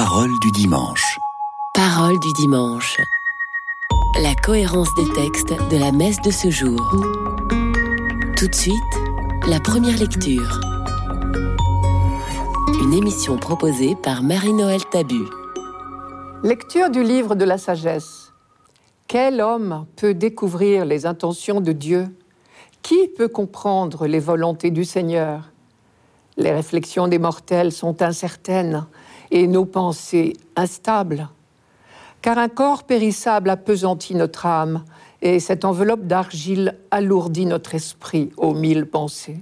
Parole du dimanche. Parole du dimanche. La cohérence des textes de la messe de ce jour. Tout de suite, la première lecture. Une émission proposée par Marie-Noël Tabu. Lecture du livre de la sagesse. Quel homme peut découvrir les intentions de Dieu? Qui peut comprendre les volontés du Seigneur? Les réflexions des mortels sont incertaines et nos pensées instables. Car un corps périssable appesantit notre âme et cette enveloppe d'argile alourdit notre esprit aux mille pensées.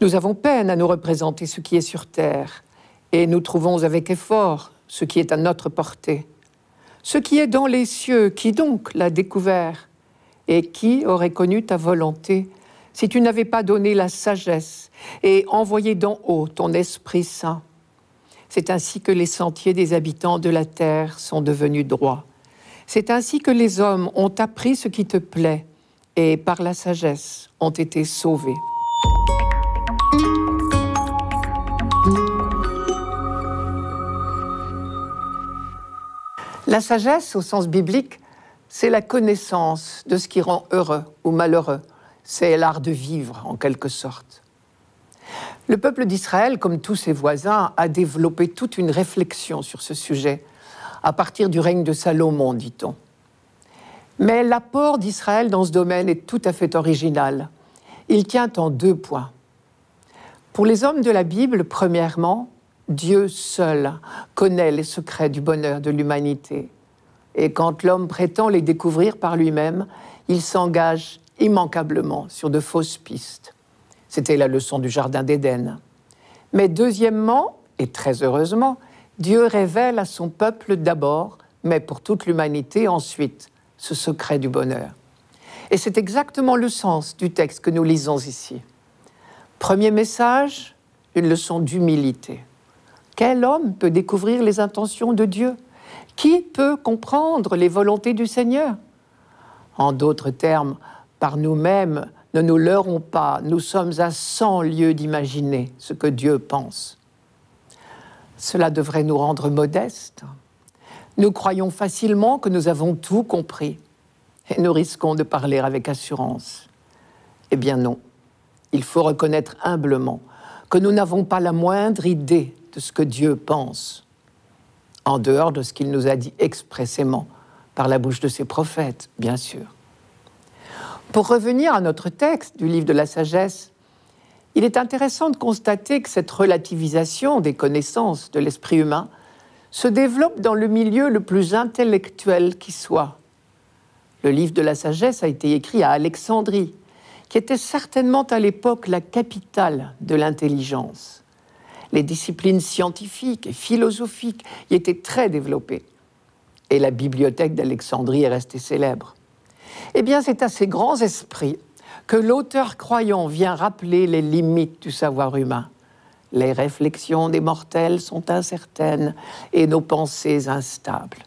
Nous avons peine à nous représenter ce qui est sur terre et nous trouvons avec effort ce qui est à notre portée. Ce qui est dans les cieux, qui donc l'a découvert? Et qui aurait connu ta volonté si tu n'avais pas donné la sagesse et envoyé d'en haut ton Esprit Saint? C'est ainsi que les sentiers des habitants de la terre sont devenus droits. C'est ainsi que les hommes ont appris ce qui te plaît et par la sagesse ont été sauvés. La sagesse, au sens biblique, c'est la connaissance de ce qui rend heureux ou malheureux. C'est l'art de vivre, en quelque sorte. Le peuple d'Israël, comme tous ses voisins, a développé toute une réflexion sur ce sujet, à partir du règne de Salomon, dit-on. Mais l'apport d'Israël dans ce domaine est tout à fait original. Il tient en deux points. Pour les hommes de la Bible, premièrement, Dieu seul connaît les secrets du bonheur de l'humanité. Et quand l'homme prétend les découvrir par lui-même, il s'engage immanquablement sur de fausses pistes. C'était la leçon du Jardin d'Éden. Mais deuxièmement, et très heureusement, Dieu révèle à son peuple d'abord, mais pour toute l'humanité ensuite, ce secret du bonheur. Et c'est exactement le sens du texte que nous lisons ici. Premier message, une leçon d'humilité. Quel homme peut découvrir les intentions de Dieu? Qui peut comprendre les volontés du Seigneur? En d'autres termes, par nous-mêmes, ne nous leurrons pas, nous sommes à cent lieues d'imaginer ce que Dieu pense. Cela devrait nous rendre modestes. Nous croyons facilement que nous avons tout compris et nous risquons de parler avec assurance. Eh bien non, il faut reconnaître humblement que nous n'avons pas la moindre idée de ce que Dieu pense, en dehors de ce qu'il nous a dit expressément par la bouche de ses prophètes, bien sûr. Pour revenir à notre texte du livre de la sagesse, il est intéressant de constater que cette relativisation des connaissances de l'esprit humain se développe dans le milieu le plus intellectuel qui soit. Le livre de la sagesse a été écrit à Alexandrie, qui était certainement à l'époque la capitale de l'intelligence. Les disciplines scientifiques et philosophiques y étaient très développées. Et la bibliothèque d'Alexandrie est restée célèbre. Eh bien, c'est à ces grands esprits que l'auteur croyant vient rappeler les limites du savoir humain. Les réflexions des mortels sont incertaines et nos pensées instables.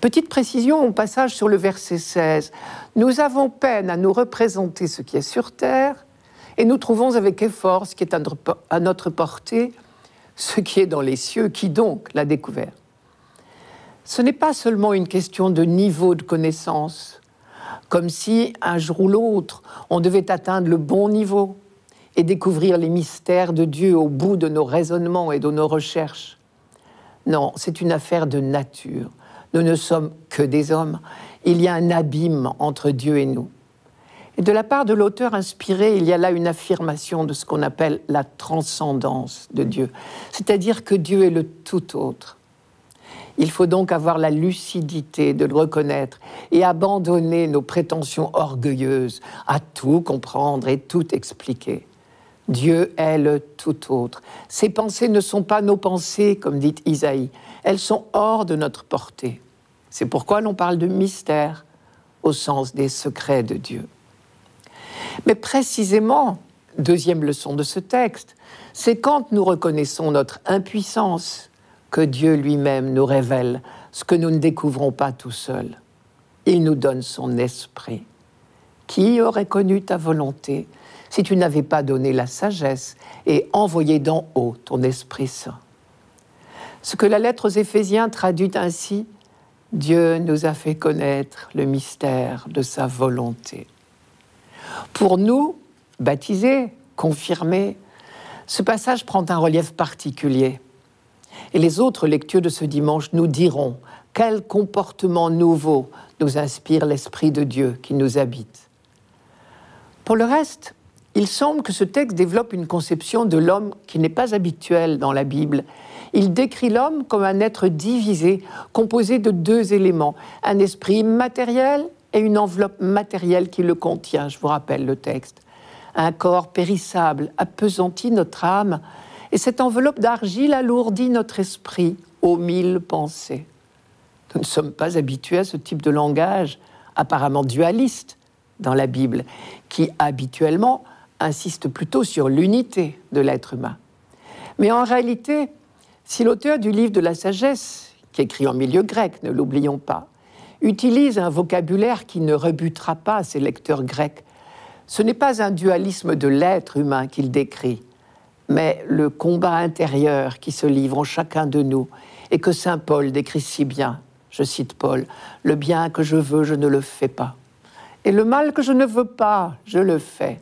Petite précision au passage sur le verset 16. Nous avons peine à nous représenter ce qui est sur terre et nous trouvons avec effort ce qui est à notre portée, ce qui est dans les cieux, qui donc l'a découvert. Ce n'est pas seulement une question de niveau de connaissance, comme si un jour ou l'autre, on devait atteindre le bon niveau et découvrir les mystères de Dieu au bout de nos raisonnements et de nos recherches. Non, c'est une affaire de nature. Nous ne sommes que des hommes. Il y a un abîme entre Dieu et nous. Et de la part de l'auteur inspiré, il y a là une affirmation de ce qu'on appelle la transcendance de Dieu, c'est-à-dire que Dieu est le tout autre. Il faut donc avoir la lucidité de le reconnaître et abandonner nos prétentions orgueilleuses à tout comprendre et tout expliquer. Dieu est le tout autre. Ses pensées ne sont pas nos pensées, comme dit Isaïe. Elles sont hors de notre portée. C'est pourquoi l'on parle de mystère au sens des secrets de Dieu. Mais précisément, deuxième leçon de ce texte, c'est quand nous reconnaissons notre impuissance que Dieu lui-même nous révèle ce que nous ne découvrons pas tout seuls. Il nous donne son esprit. Qui aurait connu ta volonté si tu n'avais pas donné la sagesse et envoyé d'en haut ton Esprit Saint? Ce que la lettre aux Éphésiens traduit ainsi, Dieu nous a fait connaître le mystère de sa volonté. Pour nous, baptisés, confirmés, ce passage prend un relief particulier. Et les autres lectures de ce dimanche nous diront quel comportement nouveau nous inspire l'Esprit de Dieu qui nous habite. Pour le reste, il semble que ce texte développe une conception de l'homme qui n'est pas habituelle dans la Bible. Il décrit l'homme comme un être divisé, composé de deux éléments, un esprit matériel et une enveloppe matérielle qui le contient, je vous rappelle le texte. Un corps périssable appesantit notre âme, et cette enveloppe d'argile alourdit notre esprit aux mille pensées. Nous ne sommes pas habitués à ce type de langage apparemment dualiste dans la Bible, qui habituellement insiste plutôt sur l'unité de l'être humain. Mais en réalité, si l'auteur du livre de la sagesse, qui écrit en milieu grec, ne l'oublions pas, utilise un vocabulaire qui ne rebutera pas ses lecteurs grecs, ce n'est pas un dualisme de l'être humain qu'il décrit, mais le combat intérieur qui se livre en chacun de nous et que Saint Paul décrit si bien. Je cite Paul, Le bien que je veux, je ne le fais pas. Et le mal que je ne veux pas, je le fais.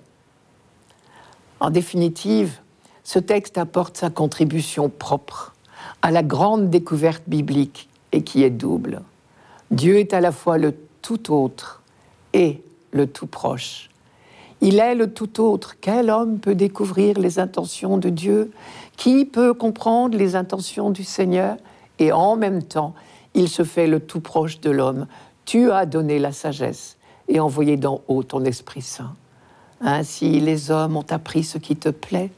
En définitive, ce texte apporte sa contribution propre à la grande découverte biblique et qui est double. Dieu est à la fois le tout autre et le tout proche. Il est le tout autre. Quel homme peut découvrir les intentions de Dieu? Qui peut comprendre les intentions du Seigneur? Et en même temps, il se fait le tout proche de l'homme. Tu as donné la sagesse et envoyé d'en haut ton Esprit Saint. Ainsi les hommes ont appris ce qui te plaît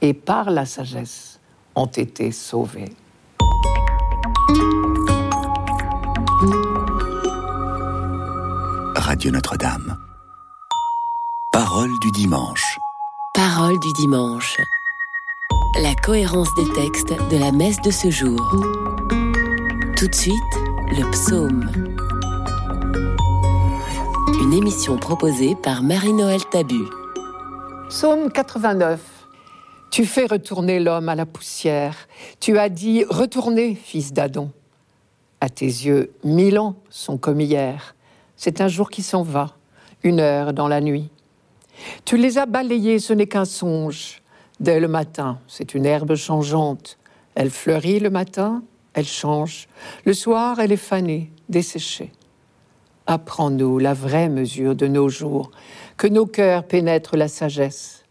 et par la sagesse ont été sauvés. Radio Notre-Dame. Parole du dimanche. Parole du dimanche. La cohérence des textes de la messe de ce jour. Tout de suite, le psaume une émission proposée par Marie-Noël Tabu. Psaume 89. Tu fais retourner l'homme à la poussière. Tu as dit Retournez, fils d'Adam. À tes yeux, mille ans sont comme hier. C'est un jour qui s'en va, une heure dans la nuit. Tu les as balayés, ce n'est qu'un songe. Dès le matin, c'est une herbe changeante. Elle fleurit le matin, elle change. Le soir, elle est fanée, desséchée. Apprends-nous la vraie mesure de nos jours, que nos cœurs pénètrent la sagesse.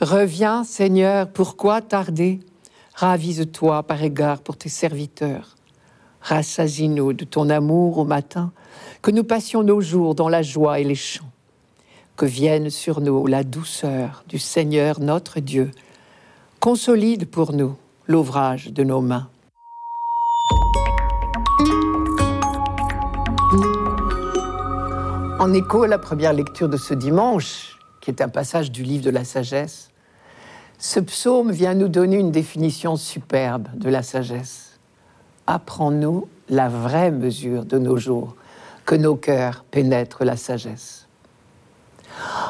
Reviens, Seigneur, pourquoi tarder? Ravise-toi par égard pour tes serviteurs. Rassasie-nous de ton amour au matin, que nous passions nos jours dans la joie et les chants. Que vienne sur nous la douceur du Seigneur notre Dieu. Consolide pour nous l'ouvrage de nos mains. En écho à la première lecture de ce dimanche, qui est un passage du livre de la sagesse, ce psaume vient nous donner une définition superbe de la sagesse. Apprends-nous la vraie mesure de nos jours, que nos cœurs pénètrent la sagesse.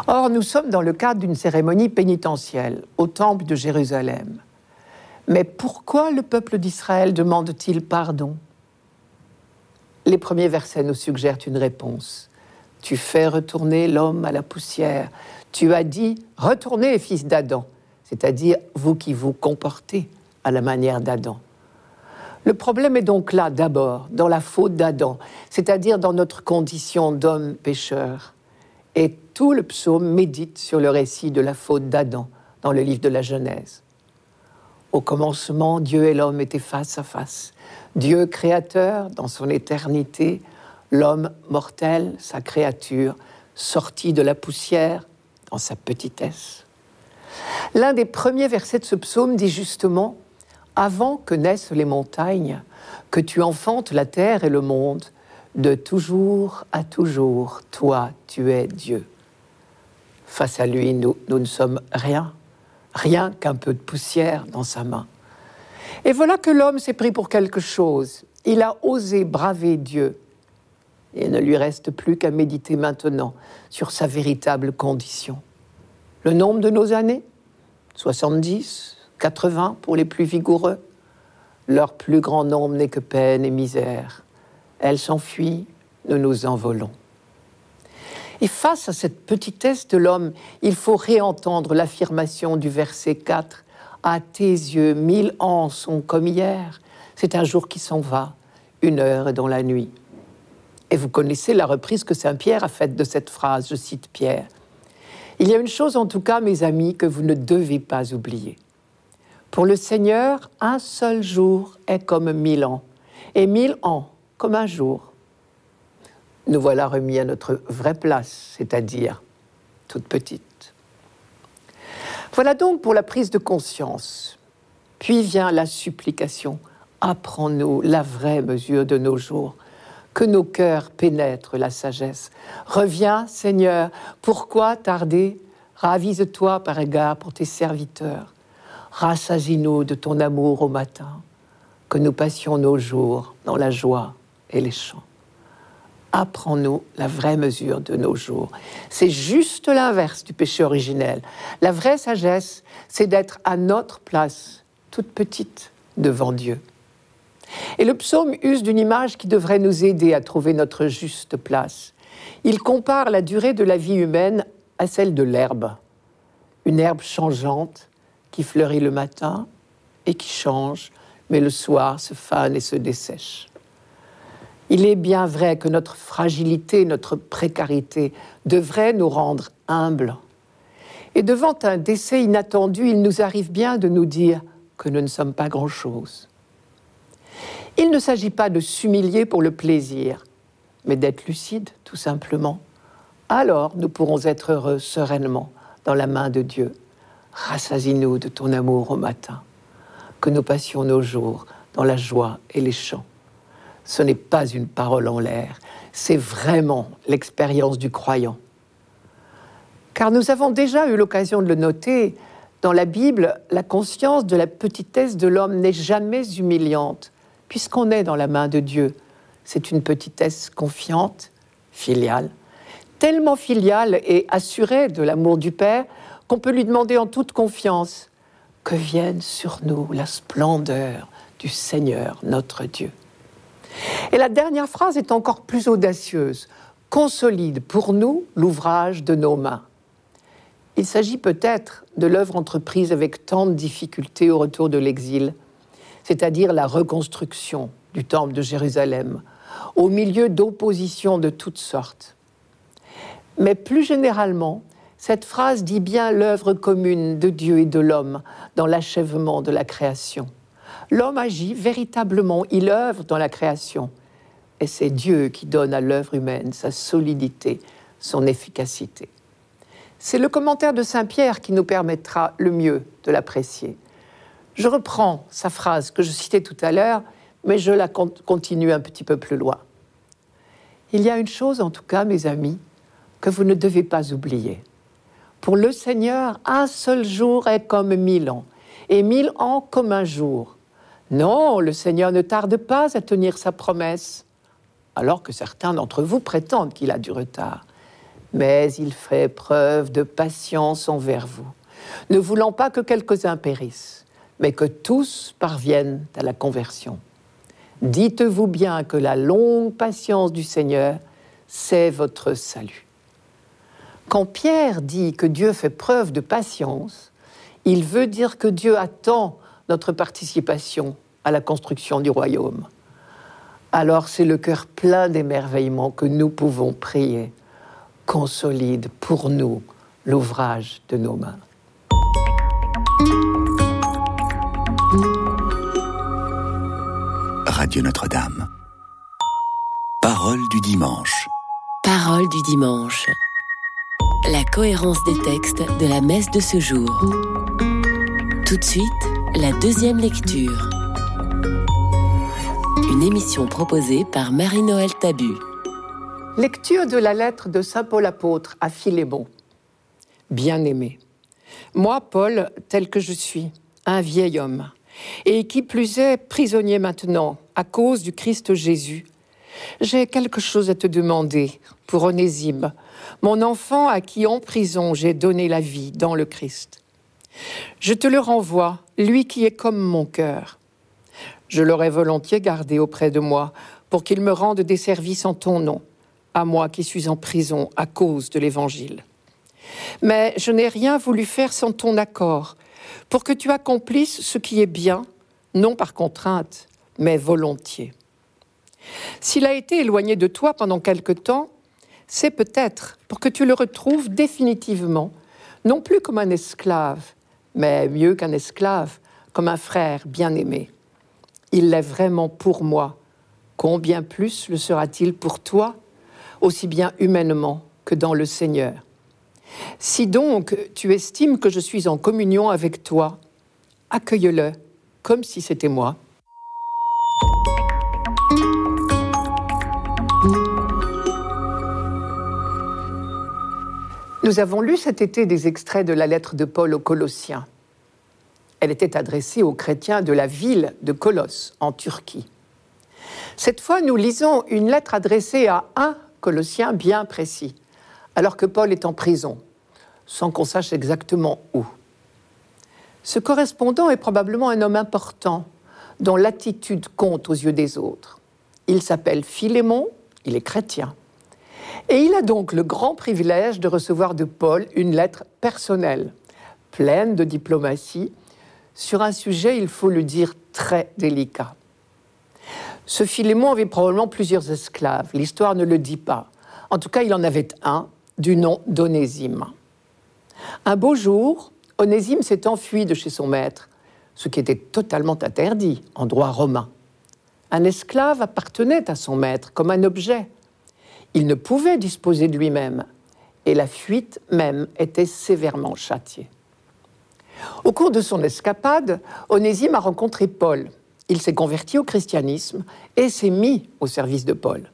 Or, nous sommes dans le cadre d'une cérémonie pénitentielle au temple de Jérusalem. Mais pourquoi le peuple d'Israël demande-t-il pardon? Les premiers versets nous suggèrent une réponse. Tu fais retourner l'homme à la poussière. Tu as dit, retournez, fils d'Adam, c'est-à-dire vous qui vous comportez à la manière d'Adam. Le problème est donc là, d'abord, dans la faute d'Adam, c'est-à-dire dans notre condition d'homme pécheur. Et tout le psaume médite sur le récit de la faute d'Adam dans le livre de la Genèse. Au commencement, Dieu et l'homme étaient face à face. Dieu créateur, dans son éternité, l'homme mortel, sa créature, sorti de la poussière dans sa petitesse. L'un des premiers versets de ce psaume dit justement Avant que naissent les montagnes, que tu enfantes la terre et le monde, de toujours à toujours, toi, tu es Dieu. Face à lui, nous, ne sommes rien, rien qu'un peu de poussière dans sa main. Et voilà que l'homme s'est pris pour quelque chose. Il a osé braver Dieu il ne lui reste plus qu'à méditer maintenant sur sa véritable condition. Le nombre de nos années? 70, 80 pour les plus vigoureux Leur plus grand nombre n'est que peine et misère. Elles s'enfuient, nous nous envolons. Et face à cette petitesse de l'homme, il faut réentendre l'affirmation du verset 4. À tes yeux, mille ans sont comme hier. C'est un jour qui s'en va, une heure dans la nuit. Et vous connaissez la reprise que Saint Pierre a faite de cette phrase, je cite Pierre. Il y a une chose en tout cas, mes amis, que vous ne devez pas oublier. Pour le Seigneur, un seul jour est comme mille ans, et mille ans un jour. Nous voilà remis à notre vraie place, c'est-à-dire toute petite. Voilà donc pour la prise de conscience. Puis vient la supplication. Apprends-nous la vraie mesure de nos jours, que nos cœurs pénètrent la sagesse. Reviens, Seigneur, pourquoi tarder? Ravise-toi par égard pour tes serviteurs rassasie-nous de ton amour au matin, que nous passions nos jours dans la joie les chants. Apprends-nous la vraie mesure de nos jours. C'est juste l'inverse du péché originel. La vraie sagesse, c'est d'être à notre place, toute petite, devant Dieu. Et le psaume use d'une image qui devrait nous aider à trouver notre juste place. Il compare la durée de la vie humaine à celle de l'herbe. Une herbe changeante qui fleurit le matin et qui change, mais le soir se fane et se dessèche. Il est bien vrai que notre fragilité, notre précarité devrait nous rendre humbles. Et devant un décès inattendu, il nous arrive bien de nous dire que nous ne sommes pas grand-chose. Il ne s'agit pas de s'humilier pour le plaisir, mais d'être lucide, tout simplement. Alors nous pourrons être heureux sereinement dans la main de Dieu rassasie-nous de ton amour au matin, que nous passions nos jours dans la joie et les chants. Ce n'est pas une parole en l'air, c'est vraiment l'expérience du croyant. Car nous avons déjà eu l'occasion de le noter, dans la Bible, la conscience de la petitesse de l'homme n'est jamais humiliante, puisqu'on est dans la main de Dieu. C'est une petitesse confiante, filiale, tellement filiale et assurée de l'amour du Père qu'on peut lui demander en toute confiance que vienne sur nous la splendeur du Seigneur notre Dieu. Et la dernière phrase est encore plus audacieuse. Consolide pour nous l'ouvrage de nos mains. Il s'agit peut-être de l'œuvre entreprise avec tant de difficultés au retour de l'exil, c'est-à-dire la reconstruction du temple de Jérusalem, au milieu d'oppositions de toutes sortes. Mais plus généralement, cette phrase dit bien l'œuvre commune de Dieu et de l'homme dans l'achèvement de la création. L'homme agit véritablement, il œuvre dans la création. Et c'est Dieu qui donne à l'œuvre humaine sa solidité, son efficacité. C'est le commentaire de Saint Pierre qui nous permettra le mieux de l'apprécier. Je reprends sa phrase que je citais tout à l'heure, mais je la continue un petit peu plus loin. Il y a une chose, en tout cas, mes amis, que vous ne devez pas oublier. Pour le Seigneur, un seul jour est comme mille ans, et mille ans comme un jour. Non, le Seigneur ne tarde pas à tenir sa promesse, alors que certains d'entre vous prétendent qu'il a du retard. Mais il fait preuve de patience envers vous, ne voulant pas que quelques-uns périssent, mais que tous parviennent à la conversion. Dites-vous bien que la longue patience du Seigneur, c'est votre salut. Quand Pierre dit que Dieu fait preuve de patience, il veut dire que Dieu attend notre participation à la construction du royaume. Alors c'est le cœur plein d'émerveillement que nous pouvons prier. Consolide pour nous l'ouvrage de nos mains. Radio Notre-Dame. Parole du dimanche. Parole du dimanche. La cohérence des textes de la messe de ce jour. Tout de suite, la deuxième lecture. Une émission proposée par Marie-Noël Tabu. Lecture de la lettre de Saint Paul apôtre à Philémon. Bien-aimé, moi, Paul, tel que je suis, un vieil homme, et qui plus est prisonnier maintenant à cause du Christ Jésus, j'ai quelque chose à te demander pour Onésime, mon enfant à qui en prison j'ai donné la vie dans le Christ. Je te le renvoie, lui qui est comme mon cœur. Je l'aurais volontiers gardé auprès de moi pour qu'il me rende des services en ton nom, à moi qui suis en prison à cause de l'Évangile. Mais je n'ai rien voulu faire sans ton accord, pour que tu accomplisses ce qui est bien, non par contrainte, mais volontiers. S'il a été éloigné de toi pendant quelque temps, c'est peut-être pour que tu le retrouves définitivement, non plus comme un esclave, mais mieux qu'un esclave, comme un frère bien-aimé. Il l'est vraiment pour moi. Combien plus le sera-t-il pour toi, aussi bien humainement que dans le Seigneur? Si donc tu estimes que je suis en communion avec toi, accueille-le comme si c'était moi. Nous avons lu cet été des extraits de la lettre de Paul aux Colossiens. Elle était adressée aux chrétiens de la ville de Colosse, en Turquie. Cette fois, nous lisons une lettre adressée à un Colossien bien précis, alors que Paul est en prison, sans qu'on sache exactement où. Ce correspondant est probablement un homme important, dont l'attitude compte aux yeux des autres. Il s'appelle Philémon, il est chrétien. Et il a donc le grand privilège de recevoir de Paul une lettre personnelle, pleine de diplomatie, sur un sujet, il faut le dire, très délicat. Ce Philémon avait probablement plusieurs esclaves, l'histoire ne le dit pas. En tout cas, il en avait un, du nom d'Onésime. Un beau jour, Onésime s'est enfui de chez son maître, ce qui était totalement interdit en droit romain. Un esclave appartenait à son maître comme un objet, il ne pouvait disposer de lui-même, et la fuite même était sévèrement châtiée. Au cours de son escapade, Onésime a rencontré Paul. Il s'est converti au christianisme et s'est mis au service de Paul.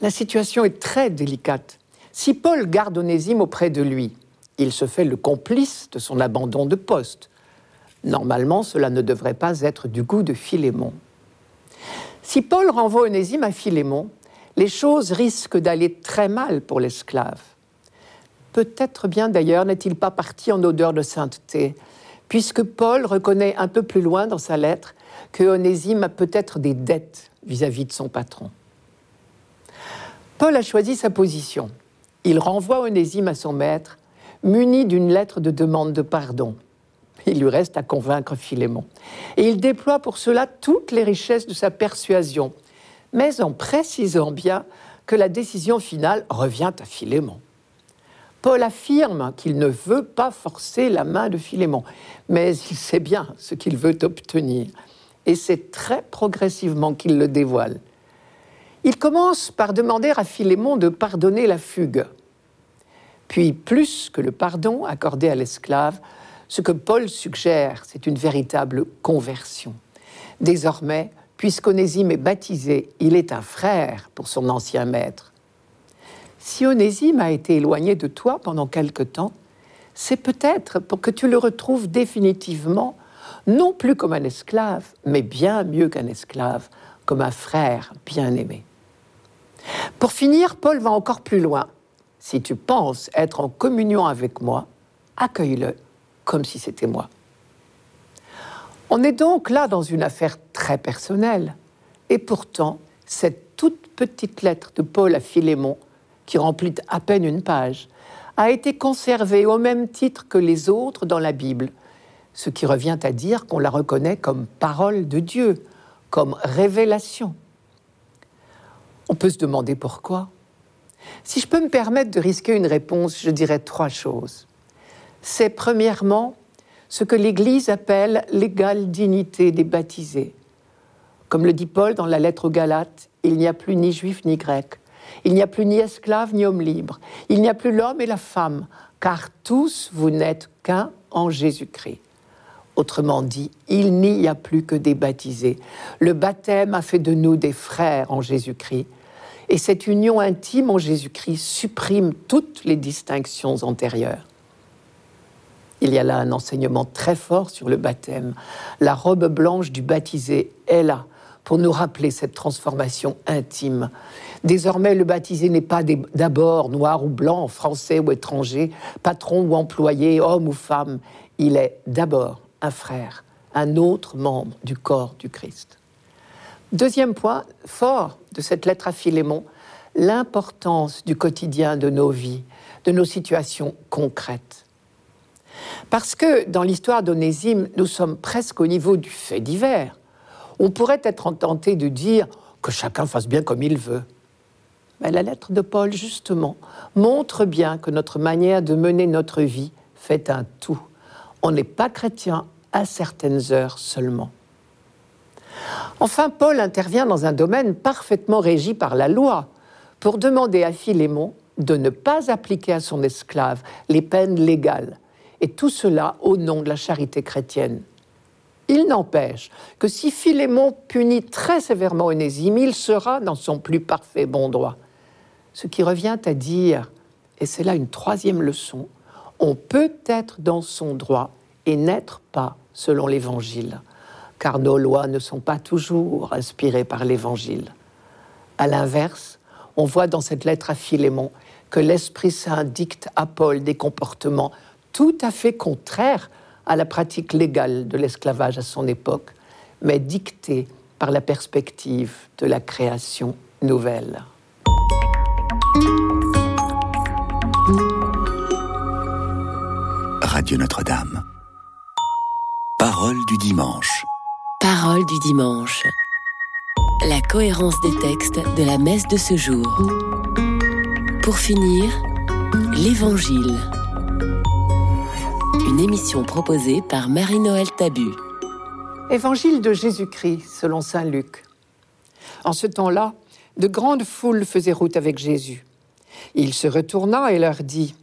La situation est très délicate. Si Paul garde Onésime auprès de lui, il se fait le complice de son abandon de poste. Normalement, cela ne devrait pas être du goût de Philémon. Si Paul renvoie Onésime à Philémon, les choses risquent d'aller très mal pour l'esclave. Peut-être bien d'ailleurs n'est-il pas parti en odeur de sainteté, puisque Paul reconnaît un peu plus loin dans sa lettre que Onésime a peut-être des dettes vis-à-vis de son patron. Paul a choisi sa position. Il renvoie Onésime à son maître, muni d'une lettre de demande de pardon. Il lui reste à convaincre Philémon. Et il déploie pour cela toutes les richesses de sa persuasion, mais en précisant bien que la décision finale revient à Philémon. Paul affirme qu'il ne veut pas forcer la main de Philémon, mais il sait bien ce qu'il veut obtenir, et c'est très progressivement qu'il le dévoile. Il commence par demander à Philémon de pardonner la fugue. Puis, plus que le pardon accordé à l'esclave, ce que Paul suggère, c'est une véritable conversion. Désormais, Puisqu'Onésime est baptisé, il est un frère pour son ancien maître. Si Onésime a été éloigné de toi pendant quelque temps, c'est peut-être pour que tu le retrouves définitivement, non plus comme un esclave, mais bien mieux qu'un esclave, comme un frère bien-aimé. Pour finir, Paul va encore plus loin. Si tu penses être en communion avec moi, accueille-le comme si c'était moi. On est donc là dans une affaire très personnelle. Et pourtant, cette toute petite lettre de Paul à Philémon, qui remplit à peine une page, a été conservée au même titre que les autres dans la Bible, ce qui revient à dire qu'on la reconnaît comme parole de Dieu, comme révélation. On peut se demander pourquoi. Si je peux me permettre de risquer une réponse, je dirais trois choses. C'est premièrement ce que l'Église appelle l'égale dignité des baptisés. Comme le dit Paul dans la lettre aux Galates, il n'y a plus ni juif ni grec, il n'y a plus ni esclave ni homme libre, il n'y a plus l'homme et la femme, car tous vous n'êtes qu'un en Jésus-Christ. Autrement dit, il n'y a plus que des baptisés. Le baptême a fait de nous des frères en Jésus-Christ. Et cette union intime en Jésus-Christ supprime toutes les distinctions antérieures. Il y a là un enseignement très fort sur le baptême. La robe blanche du baptisé est là pour nous rappeler cette transformation intime. Désormais, le baptisé n'est pas d'abord noir ou blanc, français ou étranger, patron ou employé, homme ou femme. Il est d'abord un frère, un autre membre du corps du Christ. Deuxième point fort de cette lettre à Philémon, l'importance du quotidien de nos vies, de nos situations concrètes. Parce que dans l'histoire d'Onésime, nous sommes presque au niveau du fait divers. On pourrait être tenté de dire que chacun fasse bien comme il veut. Mais la lettre de Paul, justement, montre bien que notre manière de mener notre vie fait un tout. On n'est pas chrétien à certaines heures seulement. Enfin, Paul intervient dans un domaine parfaitement régi par la loi pour demander à Philémon de ne pas appliquer à son esclave les peines légales, et tout cela au nom de la charité chrétienne. Il n'empêche que si Philémon punit très sévèrement Onésime, il sera dans son plus parfait bon droit. Ce qui revient à dire, et c'est là une troisième leçon, on peut être dans son droit et n'être pas selon l'Évangile, car nos lois ne sont pas toujours inspirées par l'Évangile. À l'inverse, on voit dans cette lettre à Philémon que l'Esprit Saint dicte à Paul des comportements tout à fait contraires à la pratique légale de l'esclavage à son époque, mais dictés par la perspective de la création nouvelle. Radio Notre-Dame. Parole du dimanche. Parole du dimanche. La cohérence des textes de la messe de ce jour. Pour finir, l'Évangile. Une émission proposée par Marie-Noël Tabu. Évangile de Jésus-Christ selon Saint Luc. En ce temps-là, de grandes foules faisaient route avec Jésus. Il se retourna et leur dit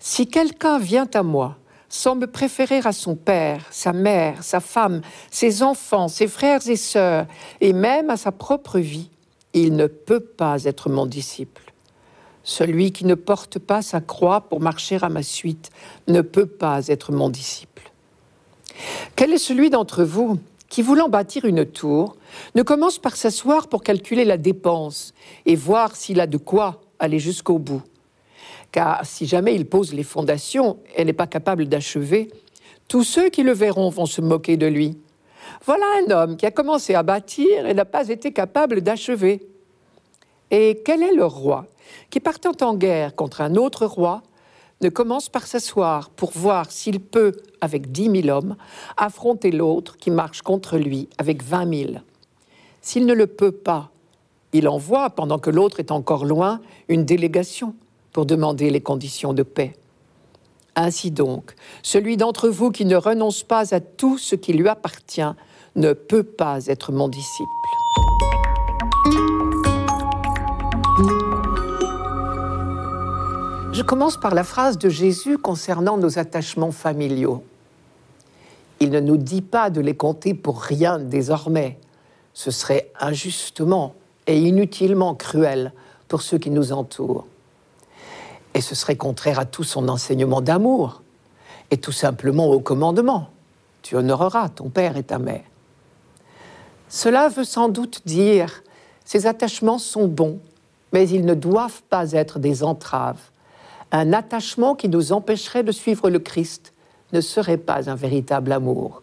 Si quelqu'un vient à moi sans me préférer à son père, sa mère, sa femme, ses enfants, ses frères et sœurs, et même à sa propre vie, il ne peut pas être mon disciple. Celui qui ne porte pas sa croix pour marcher à ma suite ne peut pas être mon disciple. Quel est celui d'entre vous qui, voulant bâtir une tour, ne commence par s'asseoir pour calculer la dépense et voir s'il a de quoi aller jusqu'au bout? Car si jamais il pose les fondations et n'est pas capable d'achever, tous ceux qui le verront vont se moquer de lui. Voilà un homme qui a commencé à bâtir et n'a pas été capable d'achever. Et quel est le roi qui, partant en guerre contre un autre roi, ne commence par s'asseoir pour voir s'il peut, avec dix mille hommes, affronter l'autre qui marche contre lui avec vingt mille? S'il ne le peut pas, il envoie, pendant que l'autre est encore loin, une délégation pour demander les conditions de paix. Ainsi donc, celui d'entre vous qui ne renonce pas à tout ce qui lui appartient ne peut pas être mon disciple. Je commence par la phrase de Jésus concernant nos attachements familiaux. Il ne nous dit pas de les compter pour rien désormais. Ce serait injustement et inutilement cruel pour ceux qui nous entourent. Et ce serait contraire à tout son enseignement d'amour et tout simplement au commandement. Tu honoreras ton père et ta mère. Cela veut sans doute dire ces attachements sont bons, mais ils ne doivent pas être des entraves. Un attachement qui nous empêcherait de suivre le Christ ne serait pas un véritable amour.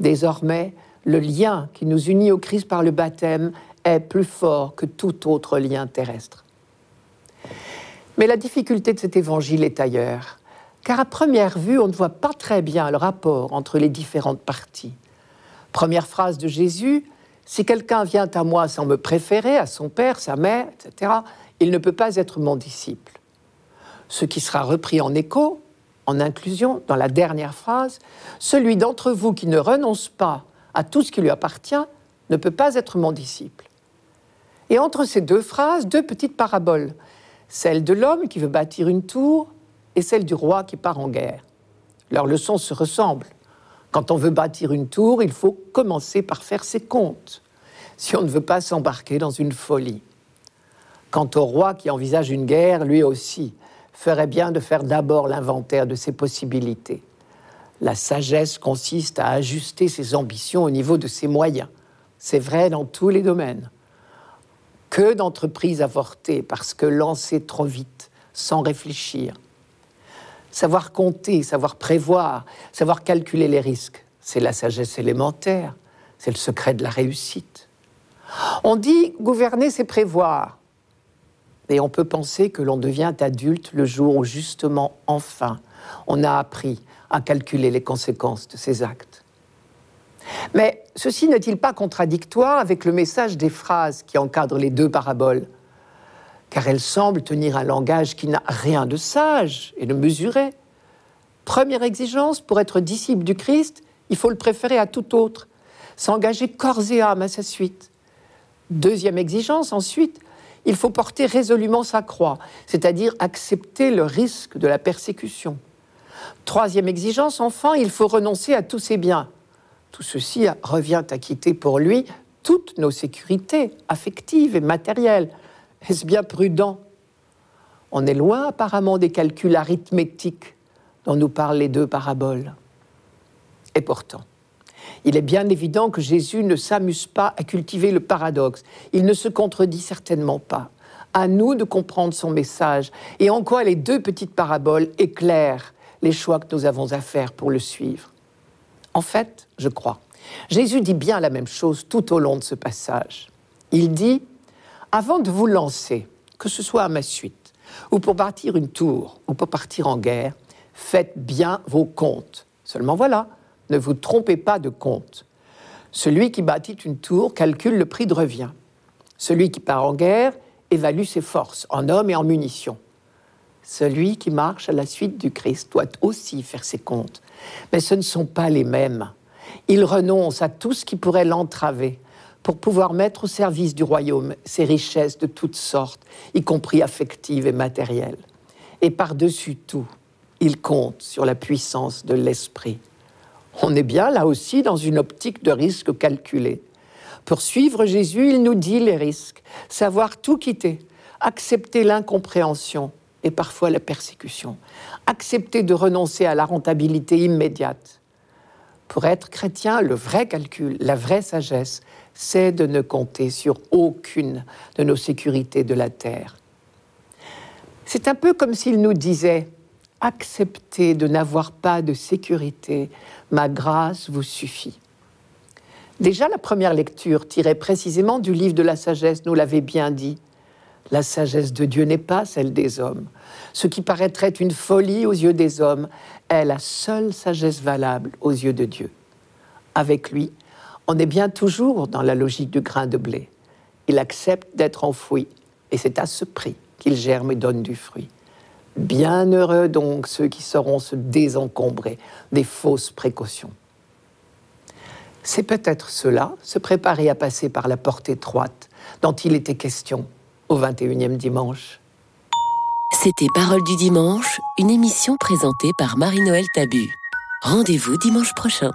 Désormais, le lien qui nous unit au Christ par le baptême est plus fort que tout autre lien terrestre. Mais la difficulté de cet évangile est ailleurs, car à première vue, on ne voit pas très bien le rapport entre les différentes parties. Première phrase de Jésus, si quelqu'un vient à moi sans me préférer, à son père, sa mère, etc., il ne peut pas être mon disciple. Ce qui sera repris en écho, en inclusion, dans la dernière phrase, celui d'entre vous qui ne renonce pas à tout ce qui lui appartient ne peut pas être mon disciple. Et entre ces deux phrases, deux petites paraboles celle de l'homme qui veut bâtir une tour et celle du roi qui part en guerre. Leurs leçons se ressemblent. Quand on veut bâtir une tour, il faut commencer par faire ses comptes, si on ne veut pas s'embarquer dans une folie. Quant au roi qui envisage une guerre, lui aussi, ferait bien de faire d'abord l'inventaire de ses possibilités. La sagesse consiste à ajuster ses ambitions au niveau de ses moyens. C'est vrai dans tous les domaines. Que d'entreprises avortées parce que lancées trop vite, sans réfléchir. Savoir compter, savoir prévoir, savoir calculer les risques, c'est la sagesse élémentaire, c'est le secret de la réussite. On dit gouverner, c'est prévoir. Et on peut penser que l'on devient adulte le jour où justement, enfin, on a appris à calculer les conséquences de ses actes. Mais ceci n'est-il pas contradictoire avec le message des phrases qui encadrent les deux paraboles? Car elles semblent tenir un langage qui n'a rien de sage et de mesuré. Première exigence, pour être disciple du Christ, il faut le préférer à tout autre, s'engager corps et âme à sa suite. Deuxième exigence, ensuite, il faut porter résolument sa croix, c'est-à-dire accepter le risque de la persécution. Troisième exigence, enfin, il faut renoncer à tous ses biens. Tout ceci revient à quitter pour lui toutes nos sécurités affectives et matérielles. Est-ce bien prudent? On est loin apparemment des calculs arithmétiques dont nous parlent les deux paraboles. Et pourtant, il est bien évident que Jésus ne s'amuse pas à cultiver le paradoxe. Il ne se contredit certainement pas. À nous de comprendre son message et en quoi les deux petites paraboles éclairent les choix que nous avons à faire pour le suivre. En fait, je crois, Jésus dit bien la même chose tout au long de ce passage. Il dit, avant de vous lancer, que ce soit à ma suite, ou pour partir une tour, ou pour partir en guerre, faites bien vos comptes. Seulement voilà, ne vous trompez pas de compte. Celui qui bâtit une tour calcule le prix de revient. Celui qui part en guerre évalue ses forces en hommes et en munitions. Celui qui marche à la suite du Christ doit aussi faire ses comptes. Mais ce ne sont pas les mêmes. Il renonce à tout ce qui pourrait l'entraver pour pouvoir mettre au service du royaume ses richesses de toutes sortes, y compris affectives et matérielles. Et par-dessus tout, il compte sur la puissance de l'esprit. On est bien là aussi dans une optique de risque calculé. Pour suivre Jésus, il nous dit les risques, savoir tout quitter, accepter l'incompréhension et parfois la persécution, accepter de renoncer à la rentabilité immédiate. Pour être chrétien, le vrai calcul, la vraie sagesse, c'est de ne compter sur aucune de nos sécurités de la terre. C'est un peu comme s'il nous disait, acceptez de n'avoir pas de sécurité, ma grâce vous suffit. Déjà, la première lecture tirait précisément du livre de la sagesse, nous l'avait bien dit. La sagesse de Dieu n'est pas celle des hommes. Ce qui paraîtrait une folie aux yeux des hommes est la seule sagesse valable aux yeux de Dieu. Avec lui, on est bien toujours dans la logique du grain de blé. Il accepte d'être enfoui, et c'est à ce prix qu'il germe et donne du fruit. Bienheureux donc ceux qui sauront se désencombrer des fausses précautions. C'est peut-être cela, se préparer à passer par la porte étroite dont il était question au 21e dimanche. C'était Parole du dimanche, une émission présentée par Marie-Noël Tabu. Rendez-vous dimanche prochain.